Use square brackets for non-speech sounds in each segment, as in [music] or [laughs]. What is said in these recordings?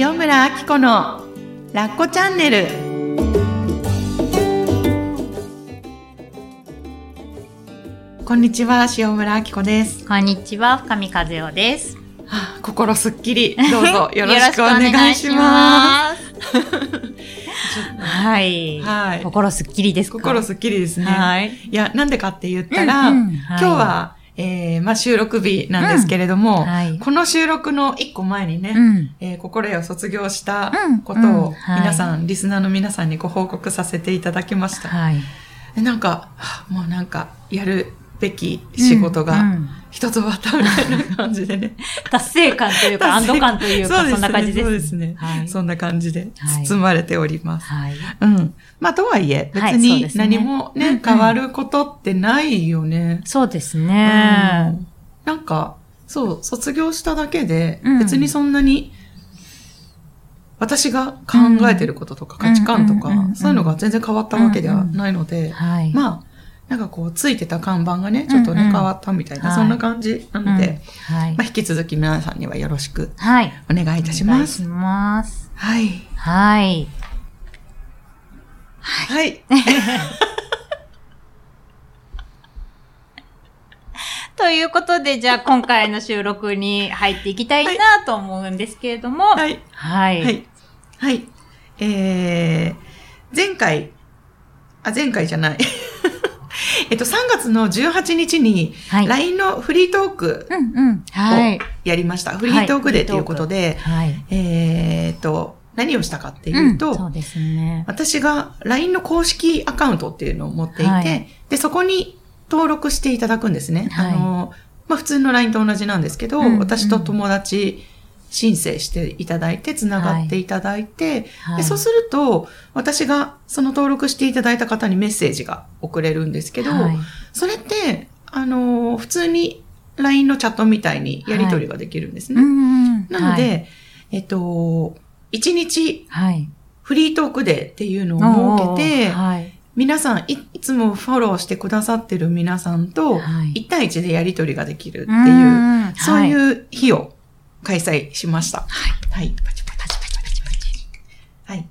塩村あき子のラッコチャンネルこんにちは塩村あき子です、こんにちは、深見和代です。はあ心すっきりどうぞ [laughs] よろしくお願いしますす。[laughs] はい。はい心すっきりですか？心すっきりですね、はい。いやなんでかって言ったら、うんうん今日は、えーまあ、収録日なんですけれども、うんはいこの収録の一個前にね、うん。えー心得を卒業したうんことをうんはい皆さん、リスナーの皆さんにご報告させていただきました。はい。でなんか、はあもうなんか、やるべき仕事が一つ終わったみたいな感じでね。[laughs] 達成感というか、安堵感というか、そうですねそんな感じです。そうですね。はい。そんな感じではい包まれております。はい。うん。まあ、とはいえ、別に何もね、変わることってないよね。そうですうね。んなんか、そう、卒業しただけで、うん別にそんなに、私が考えてることとか価値観とかそういうのが全然変わったわけではないので、はい。まあ、なんかこう、ついてた看板がね、ちょっとね、うんうん変わったみたいな、はいそんな感じなので、うん、はいまあ、。引き続き皆さんにはよろしくはい。お願いいたします。お願いします。はい。はい。はい。[laughs] ということで、じゃあ今回の収録に入っていきたいなと思うんですけれども、はい。はい。はい。はい。えー、前回、あ、前回じゃない。えっと、3月の18日に、はい。LINE のフリートークうんうん。はい。やりました。フリートークデーということで、はい。えーっと、何をしたかってうんいうと、そうですね。私が LINE の公式アカウントっていうのを持っていて、はいで、そこに登録していただくんですね。はいあの、まあ、普通の LINE と同じなんですけど、うんうん私と友達申請していただいて、つながっていただいて、はいでそうすると、私がその登録していただいた方にメッセージが送れるんですけど、はいそれって、あの、普通に LINE のチャットみたいにやり取りができるんですね。うんうん。なので、はい、えっと、1日はい。フリートークデーっていうのを設けて、はい。皆さんい、いつもフォローしてくださってる皆さんと、はい1対1でやり取りができるっていう、んそういはう日を開催しました。はい。はい。パチパチパチパチパチパチ。はい。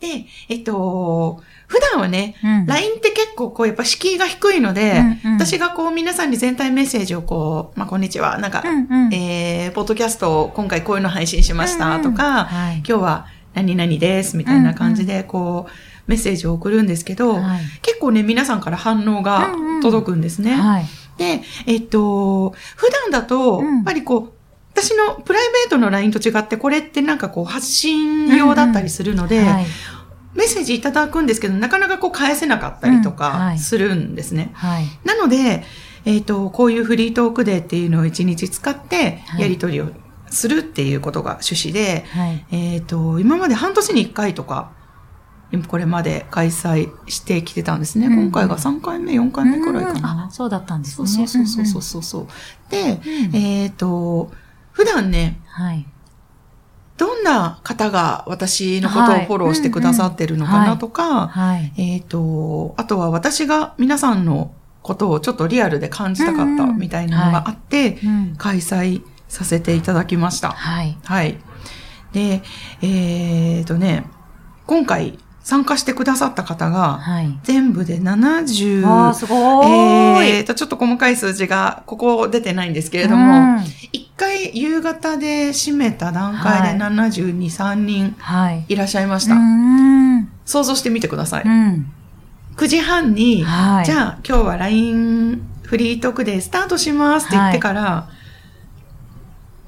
で、えっと、普段はね、うん LINE って結構こう、やっぱ敷居が低いので、うんうん私がこう皆さんに全体メッセージをこう、まあ、こんにちは、なんか、うんうんえー、ポッドキャストを今回こういうの配信しましたとか、うんうんはい今日は何々ですみたいな感じで、こう、メッセージを送るんですけど、はい結構ね、皆さんから反応がうんうん届くんですね。はい。で、えっと、普段だと、うんやっぱりこう、私のプライベートの LINE と違って、これってなんかこう、発信用だったりするので、はい。メッセージいただくんですけど、なかなかこう返せなかったりとかするんですね。はい。なので、えっ、と、こういうフリートークデーっていうのを一日使って、はいやり取りをするっていうことが趣旨で、はい。えっ、と、今まで半年に一回とか、これまで開催してきてたんですね。うん今回が3回目、4回目くらいかうんなあ、。そうだったんですそうね。そうそうそううんそうそう。で、うんえっ、と、普段ね、はい。どんな方が私のことをフォローしてくださってるのかなとか、はい。えっ、と、あとは私が皆さんのことをちょっとリアルで感じたかったみたいなのがあって、うん開催させていただきました。はい。はい。で、えっ、とね、今回参加してくださった方が、はい。全部で70、あー、すごーい。えっ、と、ちょっと細かい数字が、ここ出てないんですけれどうも、ん一回夕方で締めた段階で72、3人はい。いらっしゃいました。うん。想像してみてください。うん。9時半に、はい。じゃあ今日は LINE フリートークでスタートしますって言ってから、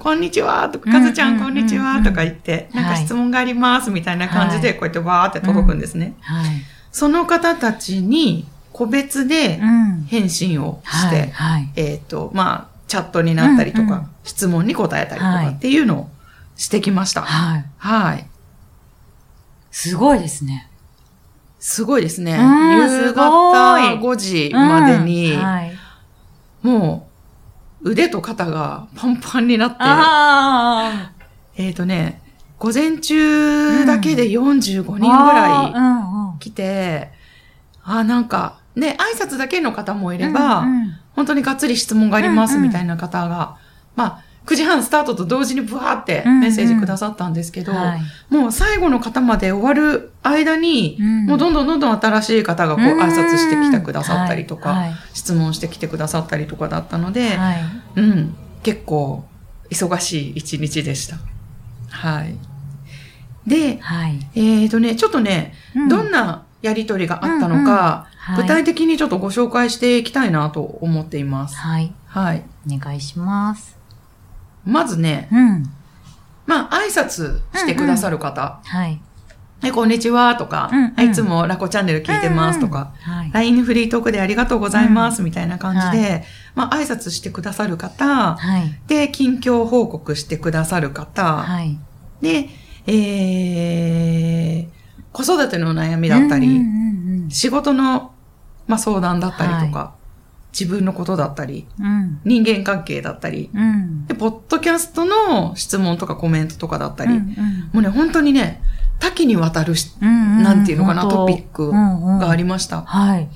こんにちはとか、かずちゃうんんこんにちはとか言って、はいなんか質問がありますみたいな感じで、はいこうやってわーって届くんですね。はい。その方たちに個別でうん。返信をして。えっ、と、まあ、チャットになったりとか、質問に答えたりとはいかっていうのをしてきました。はい。はい。すごいですね。すごいですね。夕ご方い5時までに。もう腕と肩がパンパンになって、あえっ、とね、午前中だけで45人ぐあ。らいうんうん。来て、ああ、なんか、ね、挨拶だけの方もいれば、うんうん本当にがっつり質問がありますうんうんみたいな方が、まあ、9時半スタートと同時にブワーってうんうんメッセージくださったんですけど、はい。もう最後の方まで終わる間に、うんもうどんどんどんどん新しい方がこううん挨拶してきてくださったりとか、はい質問してきてくださったりとかだったので、はい。うん、結構忙しい一日でした。はい。で、はい。えーとね、ちょっとね、うんどんなやりとりがあったのか、うんうんはい具体的にちょっとご紹介していきたいなと思っています。はい。はい。お願いします。まずね、うん。まあ、挨拶してくださる方、はい。はい、こんにちはとか、うんうんはいいつもラコチャンネル聞いてますとか、はい。LINE フリートークでありがとうございますみたいな感じで、まあ、挨拶してくださる方、はい。で、近況報告してくださる方、はい。で、えー、子育ての悩みだったり、うんうんうん仕事の、まあ、相談だったりとか、自分のことだったり、うん。人間関係だったり、うん。で、ポッドキャストの質問とかコメントとかだったり、うんもうね、本当にね、多岐にわたるし、うんなんていうのかな、トピックがありました。はい。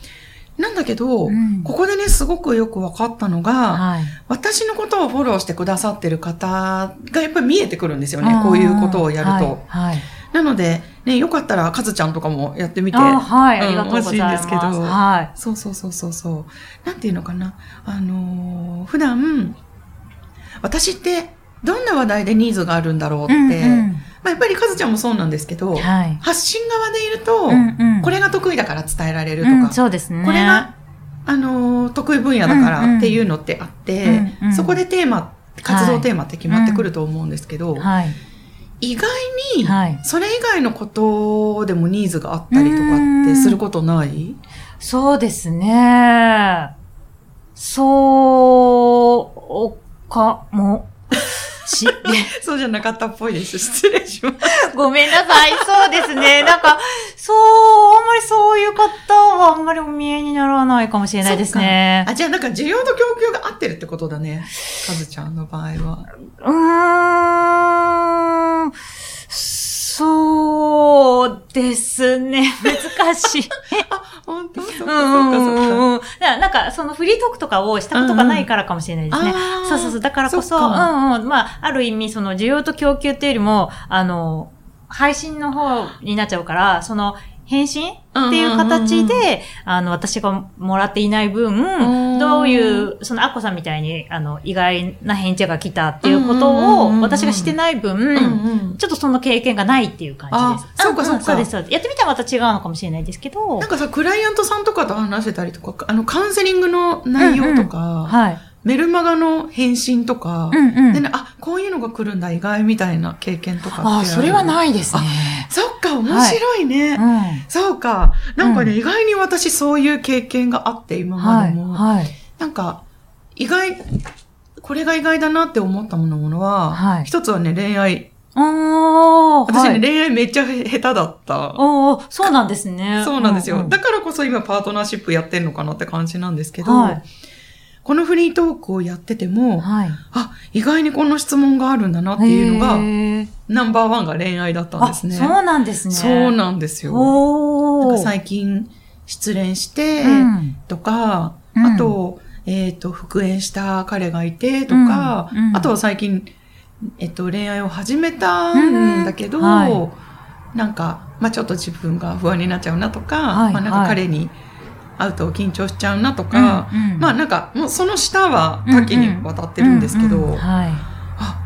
なんだけど、うんここでね、すごくよく分かったのが、はい。私のことをフォローしてくださってる方がやっぱり見えてくるんですよね、こういうことをやると。はい。はいなので、ね、よかったら、かずちゃんとかもやってみて。あはい。うんありがとうございます。欲しいんですけどはい。そうそうそうそうそう。なんていうのかな。あのー普段、私ってどんな話題でニーズがあるんだろうって、うんうんまあ、やっぱりかずちゃんもそうなんですけど、はい。発信側でいると、うんうんこれが得意だから伝えられるとか、うんそうですね。これが、あのー得意分野だからっていうのってあって、うんうんそこでテーマ、活動テーマって決まってくると思うんですけど、はい。意外に、はい。それ以外のことでもニーズがあったりとかってすることない？そうですね。そうかもし、[laughs] そうじゃなかったっぽいです。失礼します。ごめんなさい。そうですね。[laughs] なんか、そう、あんまりそういう方はあんまりお見えにならないかもしれないですね。あ、じゃあなんか需要と供給が合ってるってことだね。かずちゃんの場合は。うーん、そうですね。[laughs] 難しい。本当？そうかそうかなんか、そのフリートークとかをしたことがないからかもしれないですね。あーそうそうそう。だからこそ、そうんうん。まあ、ある意味、その需要と供給っていうよりも、あの、配信の方になっちゃうから、その、返信？っていう形で、あの、私がもらっていない分、んどういう、その、アッコさんみたいに、あの、意外な返事が来たっていうことを、私がしてない分、ちょっとその経験がないっていう感じです。あそうかそうかそうです、そうです。やってみたらまた違うのかもしれないですけど。なんかさ、クライアントさんとかと話してたりとか、あの、カウンセリングの内容とか、はい。メルマガの返信とか、うんうんでね、あ、こういうのが来るんだ、意外みたいな経験とかってああ、それはないですね。そっか、面白いね。うん。そうか。なんかね、うん意外に私そういう経験があって、今まはい。でも。はい。なんか、意外、これが意外だなって思ったものは、はい一つはね、恋愛。私ね、はい、恋愛めっちゃ下手だった。そうなんですね。そうなんですよ、んだからこそ今パートナーシップやってんのかなって感じなんですけど、はいこのフリートークをやってても、はい。あ、意外にこの質問があるんだなっていうのが、ナンバーワンが恋愛だったんですね。あ、そうなんですね。そうなんですよ。なんか最近失恋して、うんとか、うん。あと、えっ、と、復縁した彼がいてとか、うん。うん。あとは最近、えっ、と、恋愛を始めたんだけど、うん。はなんか、まあちょっと自分が不安になっちゃうなとか、はい。まあなんかはい彼に会うと緊張しちゃうなとか、うんうんまあなんか、もうその下は多岐にわたってるんですけど、うんうんはい。あ、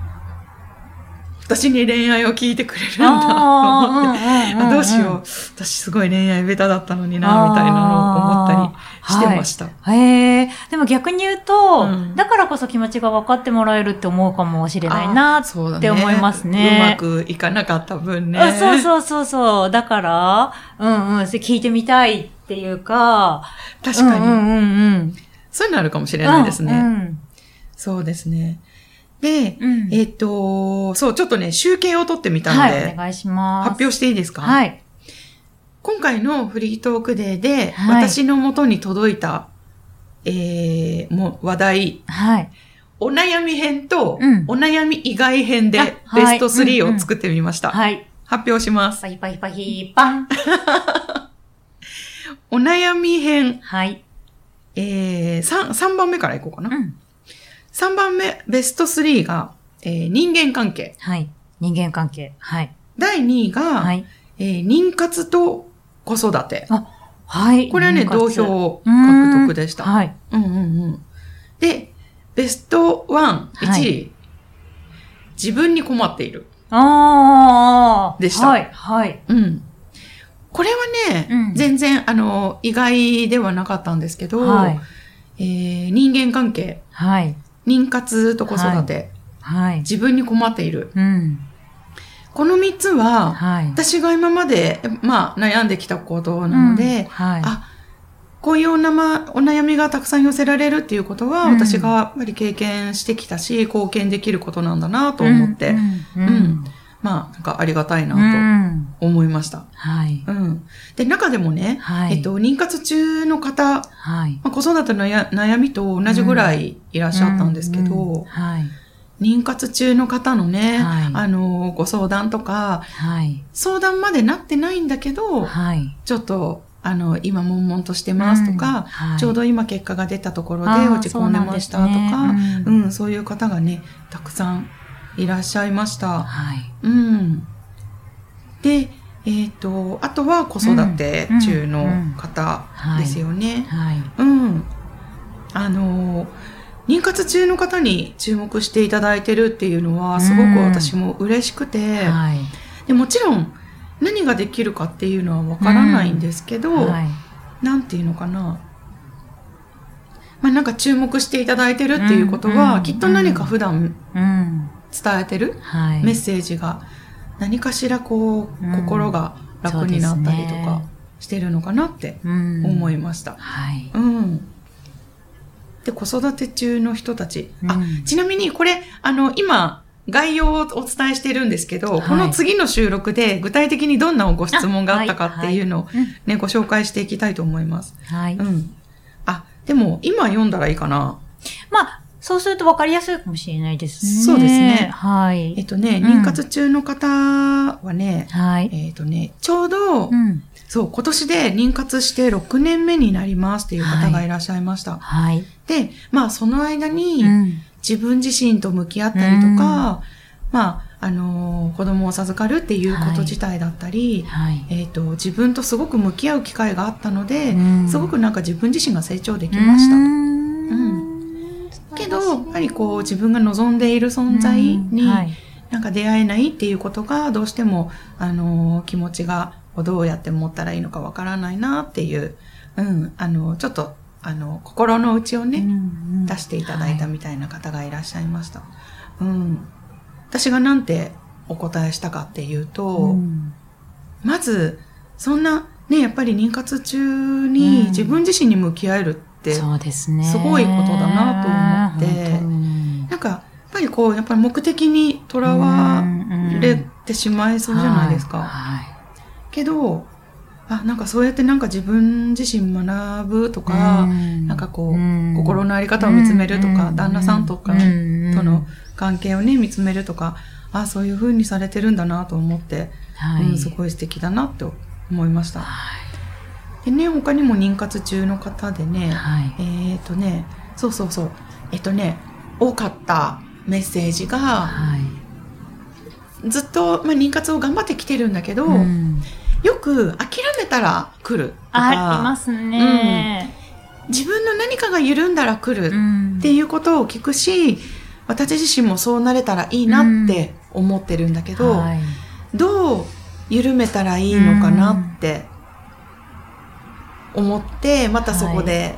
私に恋愛を聞いてくれるんだと思って、あーあどうしよう。私すごい恋愛ベタだったのにな、みたいなのを思ったりしてました。た。へえ。でも逆に言うと、うんだからこそ気持ちが分かってもらえるって思うかもしれないなっそうだて思いますねうまくいかなかった分ね。あそうそうそうそう。だから、うんうん、それ聞いてみたいっていうか、確かに、うんうんうんうん。そういうのあるかもしれないですね。うんそうですね。で、うん。えっ、と、そう、ちょっとね、集計を取ってみたのはで、い、お願いします。発表していいですか？はい。今回のフリートークデーで、はい私の元に届いた、えー、もう話題、はい。お悩み編と、うんお悩み以外編であベはいスト3を作ってみました。はい。発表します。パヒパヒパヒパン。[laughs] お悩み編、はい。えー、3、3番目からいこうかな。うん。3番目、ベスト3が、えー人間関係。はい。人間関係。はい。第2位が、はい。えー妊活と子育て。はい。これはね、同票獲得でした。はい。うんうんうん。で、ベスト1、1位、はい自分に困っている。ああ。でしたはい。はい。うん。これはね、うん全然、あの、意外ではなかったんですけど、はい。えー人間関係、はい。妊活と子育て、はい。自分に困っている。うん。この3つは、はい。私が今まで、まあ、悩んできたことなので、うんはい。あ、こういうおなまお悩みがたくさん寄せられるっていうことは、うん私がやっぱり経験してきたし、貢献できることなんだなと思って、うん。うんうん。まあ、なんかありがたいなうん。と思いました。はい。うん。で、中でもね、はい。えっと、妊活中の方、はい。まあ、子育てのや悩みと同じぐらいいらっしゃったんですけど、うんうんはい。妊活中の方のね、はいあの、ご相談とか、はい。相談までなってないんだけど、はい。ちょっと、あの、今悶々としてますとか、はいちょうど今結果が出たところで落ち込んでましたとか、そうなんですねうん、そういう方がね、たくさんいらっしゃいました。はい。うん。で、えっ、と、あとは子育て中の方ですよね。はい。うん。あの、妊活中の方に注目していただいてるっていうのは、すごく私も嬉しくて、はい。でもちろん何ができるかっていうのはわからないんですけど、はい。なんていうのかな。まあなんか注目していただいてるっていうことは、うんきっと何か普段うん。伝えてるはい。メッセージが何かしらこう、うん心が楽になったりとかねしてるのかなってうん思いました。はい。うん。で、子育て中の人たち。あうん、ちなみにこれ、あの、今、概要をお伝えしてるんですけど、はいこの次の収録で具体的にどんなご質問があったかっていうのをうんね、ご紹介していきたいと思います。はい。うん。あ、でも今読んだらいいかな。まあ、そうすると分かりやすいかもしれないですね。そうですねはい。えっとね、うん妊活中の方はね、はい。えっとね、ちょうど、うん。そう、今年で妊活して6年目になりますっていう方がいらっしゃいました。はい。で、まあその間に、うん。自分自身と向き合ったりとか、まあ、あのー子供を授かるっていうこと自体だったり、はい。えっ、と、自分とすごく向き合う機会があったので、うんすごくなんか自分自身が成長できました。うんけど、やっぱりこう自分が望んでいる存在にはい。なんか出会えないっていうことがどうしても、あのー気持ちがどうやって持ったらいいのかわからないなっていう、うん、あの、ちょっと、あの、心の内をね、うん出していただいたみたいな方がいらっしゃいました。うん。私がなんてお答えしたかっていうと、うんまず、そんな、ね、やっぱり妊活中にうん自分自身に向き合えるって、そうですね。すごいことだなと思って。なんか、やっぱりこう、やっぱり目的にとらわれてしまいそうじゃないですか。はい。けど、あ、なんかそうやってなんか自分自身学ぶとか、なんかこう、心のあり方を見つめるとか、旦那さんとかとの関係をね、見つめるとか、あ、そういう風にされてるんだなと思って、すごい素敵だなと思いました。はでね、他にも妊活中の方でい。ね、はい。えっ、とね、そうそうそう、えっ、とね、多かったメッセージが、はい。ずっと、まあ、妊活を頑張ってきてるんだけど、うんよく諦めたら来るとか、ありますね。自分の何かが緩んだら来るんっていうことを聞くし、私自身もそうなれたらいいなって思ってるんだけど、はいどう緩めたらいいのかなって思って、またそこで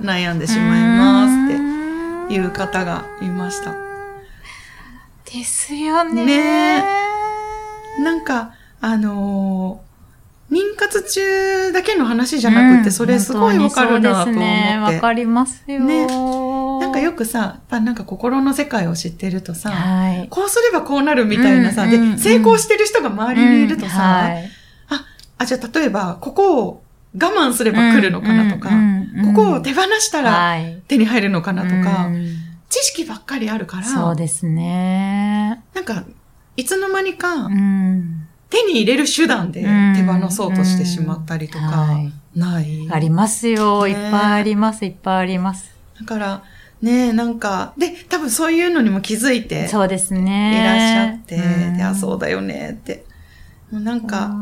悩んでしまいますっていう方がいました。ですよね。ねなんか、あのー妊活中だけの話じゃなくて、それすごいわかるなと思って。本当にそうですね。わかりますよ。ねなんかよくさ、なんか心の世界を知ってるとさ、はい。こうすればこうなるみたいなさ、うんうんうんで、成功してる人が周りにいるとさ、はいあ、じゃあ例えば、ここを我慢すれば来るのかなとか、ここを手放したらはい手に入るのかなとか、うん知識ばっかりあるから、そうですね。なんか、いつの間にかうん手に入れる手段で手放そうとしてしまったりとか、はいない。ありますよ。ねいっぱいあります。いっぱいあります。だから、ねえ、なんか、で、多分そういうのにも気づいてそうですいね。らっしゃって、うんで、あ、そうだよねって。もうなんか、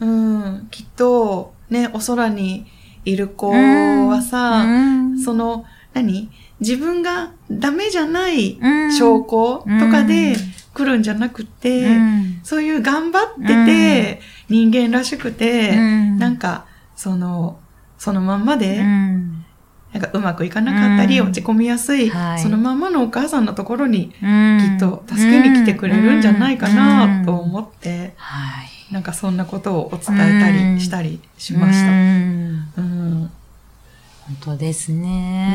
うん、きっと、ね、お空にいる子はさ、うん。その、何？自分がダメじゃないうん。証拠とかでうん来るんじゃなくて、うん。そういう頑張ってて、人間らしくて、うん。なんか、その、そのまんまで、うん。なんかうまくいかなかったり、うん。落ち込みやすい、はい。そのまんまのお母さんのところに、うん。きっと助けに来てくれるんじゃないかなと思って、はい。なんかそんなことをお伝えたりしたりしました。うんうん本当ですね。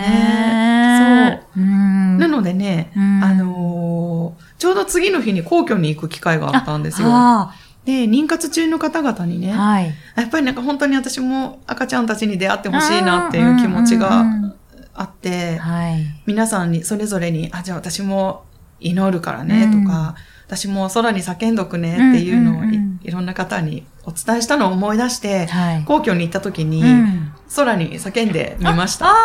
ねそう。うんなのでね、うんあのーちょうど次の日に皇居に行く機会があったんですよ。あで、妊活中の方々にね、あはい。やっぱりなんか本当に私も赤ちゃんたちに出会ってほしいなっていう気持ちうんうんがうんあって、はい。皆さんにそれぞれに、あ、じゃあ私も祈るからねうんとか、私も空に叫んどくねっていうのをい,、うんうんうんろんな方にお伝えしたのを思い出して、はい。皇居に行った時に、うん空に叫んでみました。あ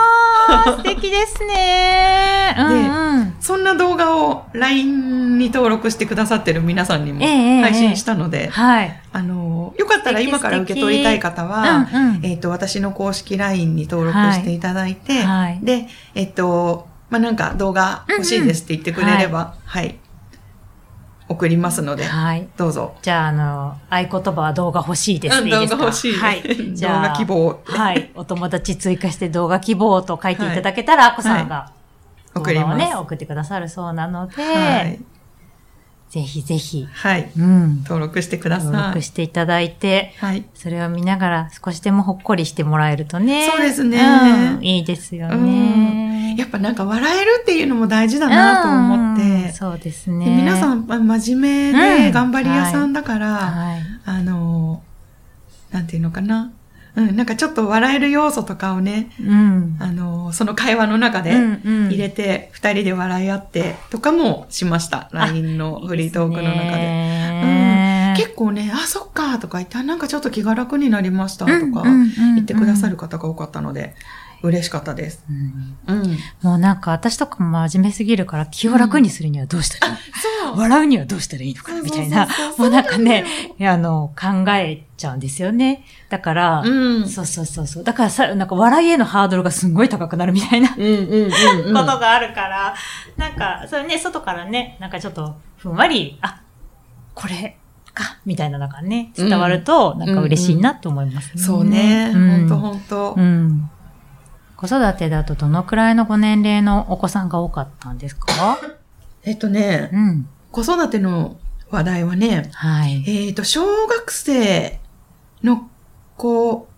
あ、素敵ですね。[laughs] うんうん。そんな動画を LINE に登録してくださってる皆さんにもええええ配信したので、はい。あの、よかったら今から受け取りたい方は、うんうんえっ、と、私の公式 LINE に登録していただいて、はいで、えっ、と、まあ、なんか動画欲しいですって言ってくれれば、はい、送りますので、はい。どうぞ。じゃあ、あの、合言葉は動画欲しいです。動画欲しいはい。動 [laughs] じゃあ画希望はい。お友達追加して動画希望と書いていただけたら、あこさんが動送ります。画をね、送ってくださるそうなので、はい。ぜひぜひ、はい。うん。登録してくだ登さい。録していただいて、はい。それを見ながら少しでもほっこりしてもらえるとね。そうですねうんいいですようんね。やっぱなんか笑えるっていうのも大事だなと思って、うんそうですでね。皆さんま真面目うんで頑張り屋さんだから、はい。あの、なんていうのかな。うん、なんかちょっと笑える要素とかをね、うん。あの、その会話の中でうんうん入れて、二人で笑い合ってとかもしました。LINE のフリートークの中で。で結構ね、あ、そっかとか言って、あなんかちょっと気が楽になりましたとか言言ってくださる方が多かったので、嬉しかったです。うんうん。もうなんか私とかも真面目すぎるから気を楽にするにはどうしたらいい、そう。笑うにはどうしたらいいのかな？みたいなそうそうそう。そうもうなんかねあの、考えちゃうんですよね。だから、うん。そうそうそうそう。だからさ、なんか笑いへのハードルがすんごい高くなるみたいなうんうんうん、うん。ことがあるから、なんか、それね、外からね、なんかちょっと、ふんわり、あ、これか、みたいなのがね、伝わると、なんか嬉しいなと思いますね。そうね。うんほんとほんとう。ん。子育てだとどのくらいのご年齢のお子さんが多かったんですか？[laughs] えっとね、うん。子育ての話題はね、はい。えっ、と、小学生の子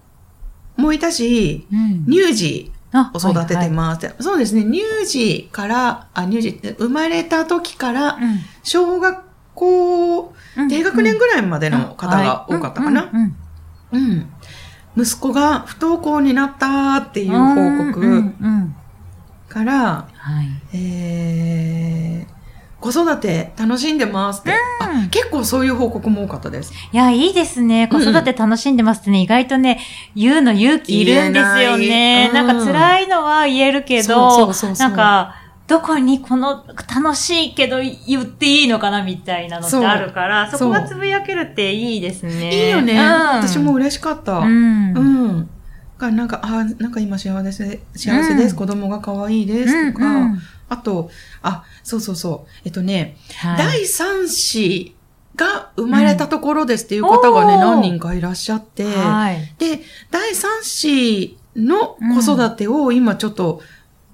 もいたし、うん。乳児あを育ててます。そうですね、乳児から、あ、乳児って生まれた時からはい、はい小学校うん。低学年ぐらいまでの方が多かったかな。うん。息子が不登校になったっていううん報うんう告んから、子育て楽しんでますって、うんあ。結構そういう報告も多かったです。いや、いいですね。子育て楽しんでますってね、意外とね、言うの勇気いるんですよね。なないんか辛いのは言えるけどなんか、どこにこの楽しいけど言っていいのかなみたいなのってあるから、そこがつぶやけるっていいですね。いいよね。うん私も嬉しかった。う。うんん。がなんか、あ、なんか今幸せ、幸せです。うん子供が可愛いです。とか、うんうんあと、あ、そうそうそう。えっとね、はい第三子が生まれたところですっていう方がね、うん何人かいらっしゃって、はい。で、第三子の子育てを今ちょっと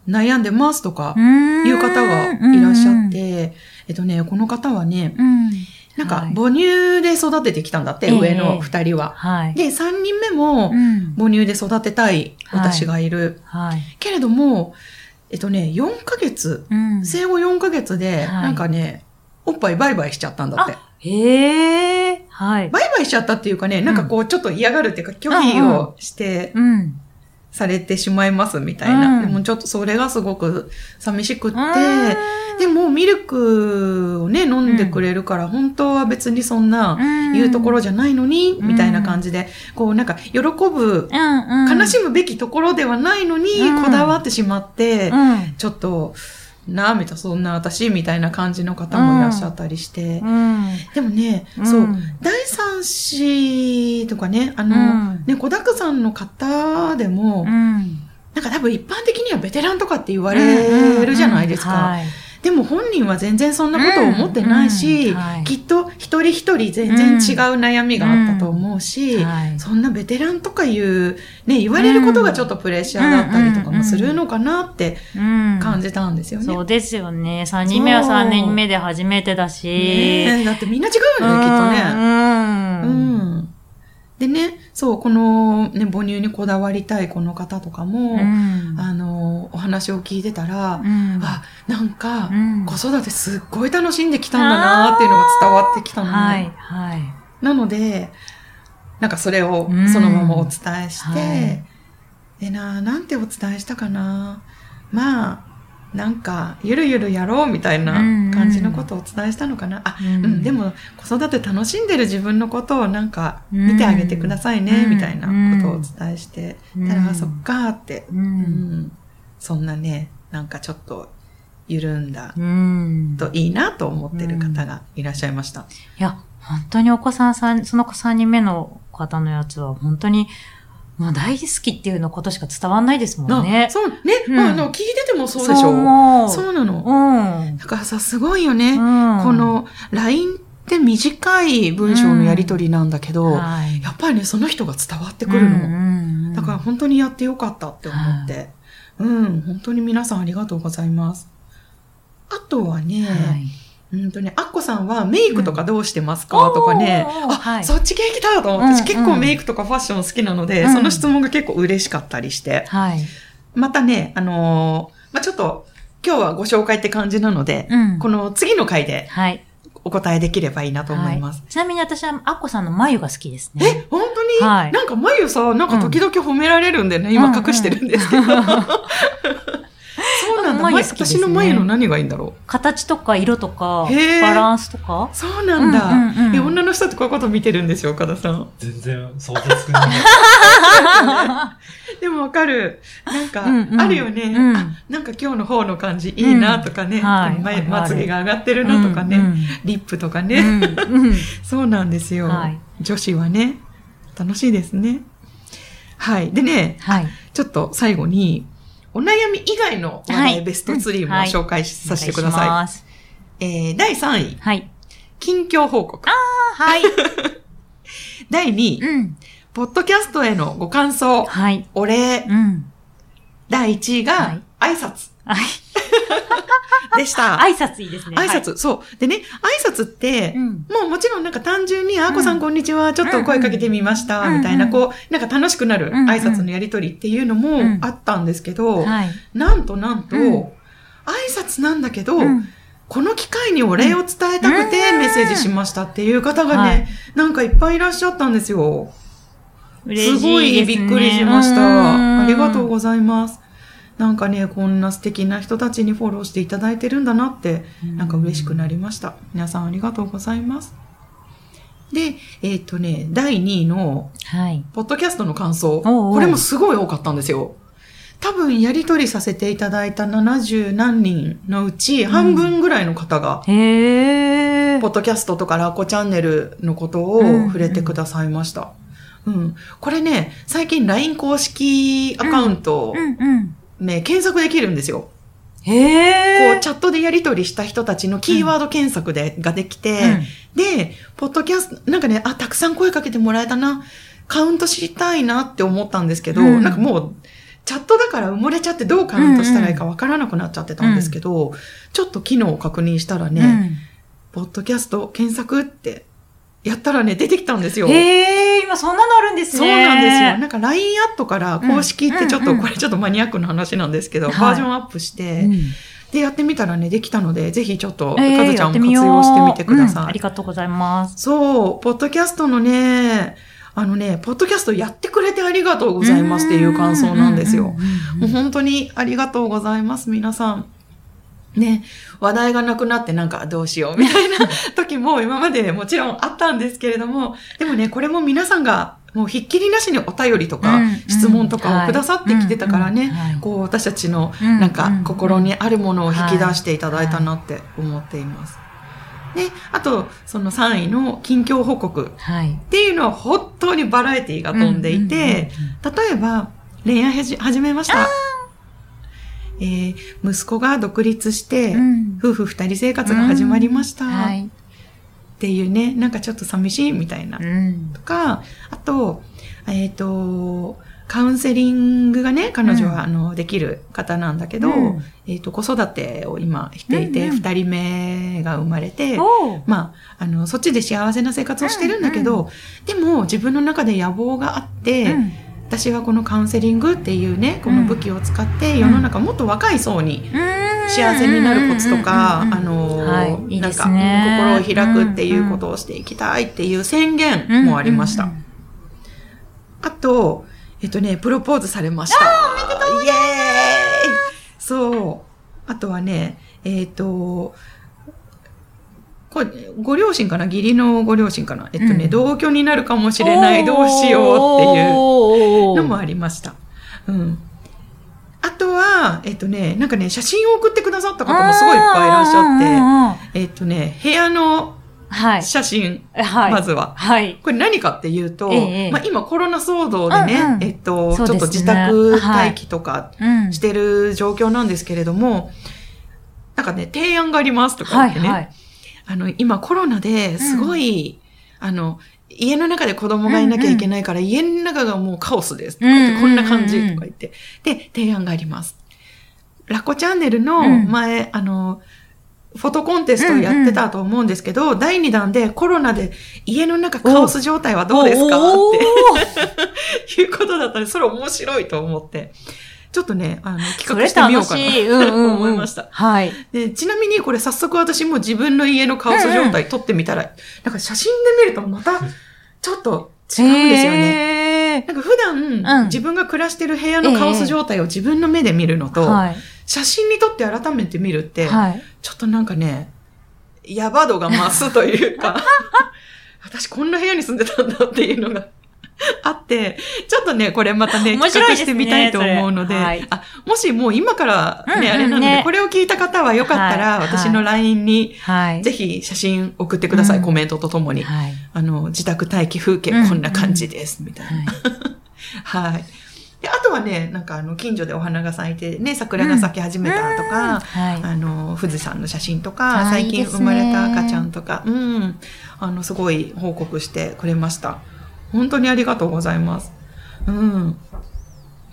悩んでますとか、いいう方がいらっしゃって、えっとね、この方はね、うん。なんかはい母乳で育ててきたんだって、ええ上の二人は。はい。で、三人目もうん母乳で育てたい私がいる。はい。けれども、えっとね、4ヶ月、うん生後4ヶ月で、はいなんかね、おっぱいバイバイしちゃったんだって。へえ。はい。バイバイしちゃったっていうかね、なんかこう、ちょっと嫌がるっていうか、拒否をして、うん。されてしまいますみたいな。うん。でもちょっとそれがすごく寂しくって、でも、ミルクをね、飲んでくれるから、本当は別にそんな、言うところじゃないのに、みたいな感じで、こう、なんか、喜ぶ、悲しむべきところではないのに、こだわってしまって、ちょっと、なあ、みたいな、そんな私、みたいな感じの方もいらっしゃったりして。でもね、そう、第三子とかね、あの、ね、子だくさんの方でも、なんか多分一般的にはベテランとかって言われるじゃないですか。でも本人は全然そんなことを思ってないし、きっと一人一人全然違う悩みがあったと思うし、そんなベテランとかいう、ね、言われることがちょっとプレッシャーだったりとかもするのかなって感じたんですよね。そうですよね。3人目は3人目で初めてだし。ね、だってみんな違うよね、きっとね。うん。でね、そう、このね、母乳にこだわりたいこの方とかも、うん、あの、お話を聞いてたら、うん、あ、なんか、うん、子育てすっごい楽しんできたんだなっていうのが伝わってきたのね。はい、はい。なので、なんかそれをそのままお伝えして、はい、でな、なんてお伝えしたかな。まあ、なんか、ゆるゆるやろうみたいな感じのことをお伝えしたのかな。あ、うん、うん、でも、子育て楽しんでる自分のことをなんか、見てあげてくださいね、みたいなことをお伝えして、たら、そっかーって、うん、そんなね、なんかちょっと、緩んだ、といいなと思ってる方がいらっしゃいました。いや、本当にお子さんさん、その子3人目の方のやつは、本当に、まあ大好きっていうのことしか伝わんないですもんね。そう、ね、うん、あの、聞いててもそうでしょ？そうそうなの。うん。だからさ、すごいよね。うん、この、LINE って短い文章のやりとりなんだけど、うんはい、やっぱりね、その人が伝わってくるの。だから本当にやってよかったって思って。うん、本当に皆さんありがとうございます。あとはね、はいうんとね、アッコさんはメイクとかどうしてますか、うん、とかね、あ、はい、そっち系来たと思って、私結構メイクとかファッション好きなので、うん、その質問が結構嬉しかったりして。はい。またね、あのー、まあ、ちょっと、今日はご紹介って感じなので、うん、この次の回で、はい。お答えできればいいなと思います。はい、ちなみに私は、アッコさんの眉が好きですね。え、本当に？はい。なんか眉さ、なんか時々褒められるんでね、今隠してるんですけど。[laughs] そうなんだ。眉私の眉の何がいいんだろう？形とか色とか、バランスとか？そうなんだ。え、女の人ってこういうこと見てるんですよ、岡田さん。全然想像つくない。[laughs] でもわかる。なんか、あるよね。あ、なんか今日の方の感じいいなとかね。まつげが上がってるなとかね。リップとかね。そうなんですよ。女子はね、楽しいですね。はい。でね、ちょっと最後に、お悩み以外の話題ベスト3も紹介させてください。えー、第3位。はい。近況報告。ああ、はい。[laughs] 第2位。うん。ポッドキャストへのご感想。はい。お礼。うん。第1位が、挨拶。はい。[laughs] でした。挨拶いいですね。挨拶、そう。でね、挨拶って、もうもちろんなんか単純に、あーこさんこんにちは、ちょっと声かけてみました、みたいな、こう、なんか楽しくなる挨拶のやりとりっていうのもあったんですけど、なんとなんと、挨拶なんだけど、この機会にお礼を伝えたくてメッセージしましたっていう方がね、なんかいっぱいいらっしゃったんですよ。すごいびっくりしました。ありがとうございます。なんかね、こんな素敵な人たちにフォローしていただいてるんだなって、なんか嬉しくなりました。皆さんありがとうございます。で、えっ、ー、とね、第2位の、はい。ポッドキャストの感想。これもすごい多かったんですよ。多分やりとりさせていただいた70何人のうち、半分ぐらいの方が、うん、へポッドキャストとかラッコチャンネルのことを触れてくださいました。うん、うん、これね、最近 LINE 公式アカウント、うんうん。ね、検索できるんですよ。へこう、チャットでやり取りした人たちのキーワード検索で、ができて、で、ポッドキャスト、なんかね、あ、たくさん声かけてもらえたな、カウント知りたいなって思ったんですけど、なんかもう、チャットだから埋もれちゃってどうカウントしたらいいかわからなくなっちゃってたんですけど、ちょっと機能を確認したらね、ポッドキャスト検索ってやったらね、出てきたんですよ。へえ、今そんなのあるんですね。そうなんですよ。なんか LINE アットから公式ってちょっと、これちょっとマニアックな話なんですけど、バージョンアップして、で、やってみたらね、できたので、ぜひちょっと、かずちゃんも活用してみてください。ありがとうございます。そう、ポッドキャストのね、あのね、ポッドキャストやってくれてありがとうございますっていう感想なんですよ。もう本当にありがとうございます、皆さん。ね、話題がなくなってなんかどうしようみたいな [laughs] 時も今までもちろんあったんですけれども、でもね、これも皆さんがもうひっきりなしにお便りとか質問とかをくださってきてたからね、こう私たちのなんか心にあるものを引き出していただいたなって思っています。で、あと、その3位の近況報告っていうのは本当にバラエティが飛んでいて、例えば恋愛始めました。えー、息子が独立して、うん、夫婦二人生活が始まりました。はい、っていうね、なんかちょっと寂しいみたいな。とか、あと、えっ、ー、と、カウンセリングがね、彼女は、あの、できる方なんだけど、えっ、と、子育てを今していて、二、うんうん、人目が生まれて、まあ、あの、そっちで幸せな生活をしてるんだけど、うんうん、でも自分の中で野望があって、うん私はこのカウンセリングっていうねこの武器を使って世の中もっと若い層に幸せになるコツとか、あの、はい、なんか心を開くっていうことをしていきたいっていう宣言もありました。あと、えっとね、プロポーズされました。イエーイ。そう。あとはね、えっ、と、これ、ご両親かな？義理のご両親かな？えっとね、うん、同居になるかもしれない、どうしようっていうのもありました。うん。あとは、えっとね、なんかね、写真を送ってくださった方もすごいいっぱいいらっしゃって、えっとね、部屋の写真、はい、まずは。はい。これ何かっていうと、えまあ、今コロナ騒動でね、うんうん、えっと、ちょっと自宅待機とかしてる状況なんですけれども、はいうん、なんかね、提案がありますとか言ってね、はいはいあの、今コロナですごい、うん、あの、家の中で子供がいなきゃいけないから、うんうん、家の中がもうカオスです。こんな感じとか言って。で、提案があります。ラコチャンネルの前、うん、あの、フォトコンテストやってたと思うんですけど、うんうん、第2弾でコロナで家の中カオス状態はどうですかって [laughs] いうことだったんで、それ面白いと思って。ちょっとね、あの、企画してみようかな。と [laughs] 思いました。はい。で、ちなみにこれ早速私も自分の家のカオス状態撮ってみたら、うんうん、なんか写真で見るとまた、[laughs] ちょっと違うんですよね。なんか普段、うん、自分が暮らしてる部屋のカオス状態を自分の目で見るのと、はい、写真に撮って改めて見るって、はい、ちょっとなんかね、やば度が増すというか、[laughs] 私こんな部屋に住んでたんだっていうのが [laughs] あって、ちょっとね、これまたね、企画してみたいと思うので、はい、あもしもう今からね、うんうん、あれなので、ね、これを聞いた方はよかったら、はい、私の LINE に、はい、ぜひ写真送ってください、コメントとともに。はい、あの、自宅待機風景こんな感じです、みたいな。[laughs] はい。で、あとはね、なんかあの、近所でお花が咲いてね、桜が咲き始めたとか、うん。はい、あの、富士山の写真とか、最近生まれた赤ちゃんとか、うん、あの、すごい報告してくれました。本当にありがとうございます。うん。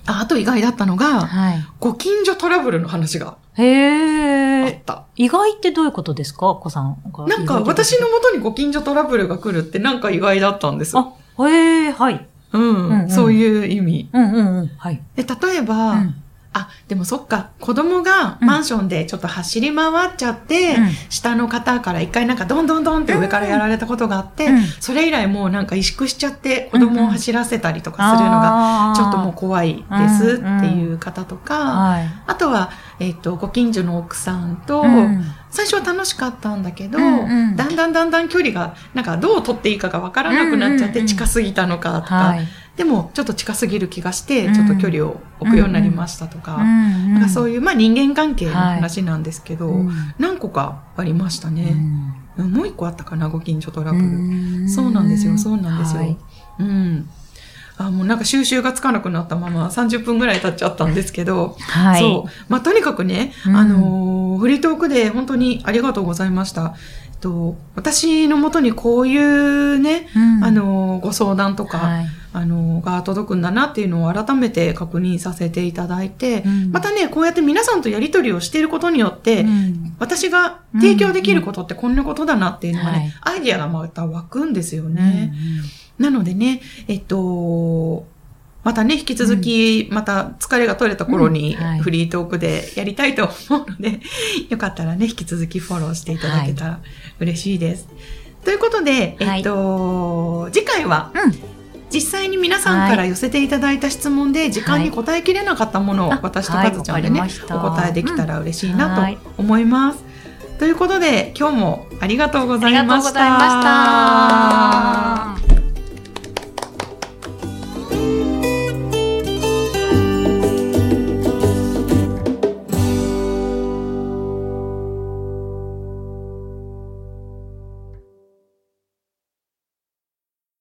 ああと意外だったのが、はい、ご近所トラブルの話が。へあった。意外ってどういうことですか？子さんが。なんか私のもとにご近所トラブルが来るってなんか意外だったんです。あ、へえ、はい。うん、うんうん、そういう意味。うんうんうん。はい。で、例えば、うんあ、でもそっか、子供がマンションでちょっと走り回っちゃって、うん、下の方から一回なんかドンドンドンって上からやられたことがあって、うん、それ以来もうなんか萎縮しちゃって子供を走らせたりとかするのがちょっともう怖いですっていう方とか、あとは、えっ、ー、と、ご近所の奥さんと、最初は楽しかったんだけど、だんだんだんだん距離が、なんかどう取っていいかがわからなくなっちゃって近すぎたのかとか、でもちょっと近すぎる気がして、ちょっと距離を置くようになりましたとか、なんかそういう、まあ人間関係の話なんですけど、何個かありましたね。もう一個あったかな、ご近所トラブル。そうなんですよ、そうなんですよ。うん。あもうなんか収集がつかなくなったまま30分ぐらい経っちゃったんですけど、はい。そう。まあ、とにかくね、うん、あのー、フリートークで本当にありがとうございました。えっと、私のもとにこういうね、うん、あのー、ご相談とか、はいあの、が届くんだなっていうのを改めて確認させていただいて、うん、またね、こうやって皆さんとやりとりをしていることによって、うん、私が提供できることってこんなことだなっていうのがね、アイディアがまた湧くんですよね。なのでね、えっと、またね、引き続き、また疲れが取れた頃にフリートークでやりたいと思うので、[laughs] よかったらね、引き続きフォローしていただけたら嬉しいです。ということで、えっと、次回は、実際に皆さんから寄せていただいた質問で時間に答えきれなかったものをはい私とかずちゃんでね、はいお答えできたら嬉しいなはい。と思います。ということで今日もありがとうございました。ありがとうございました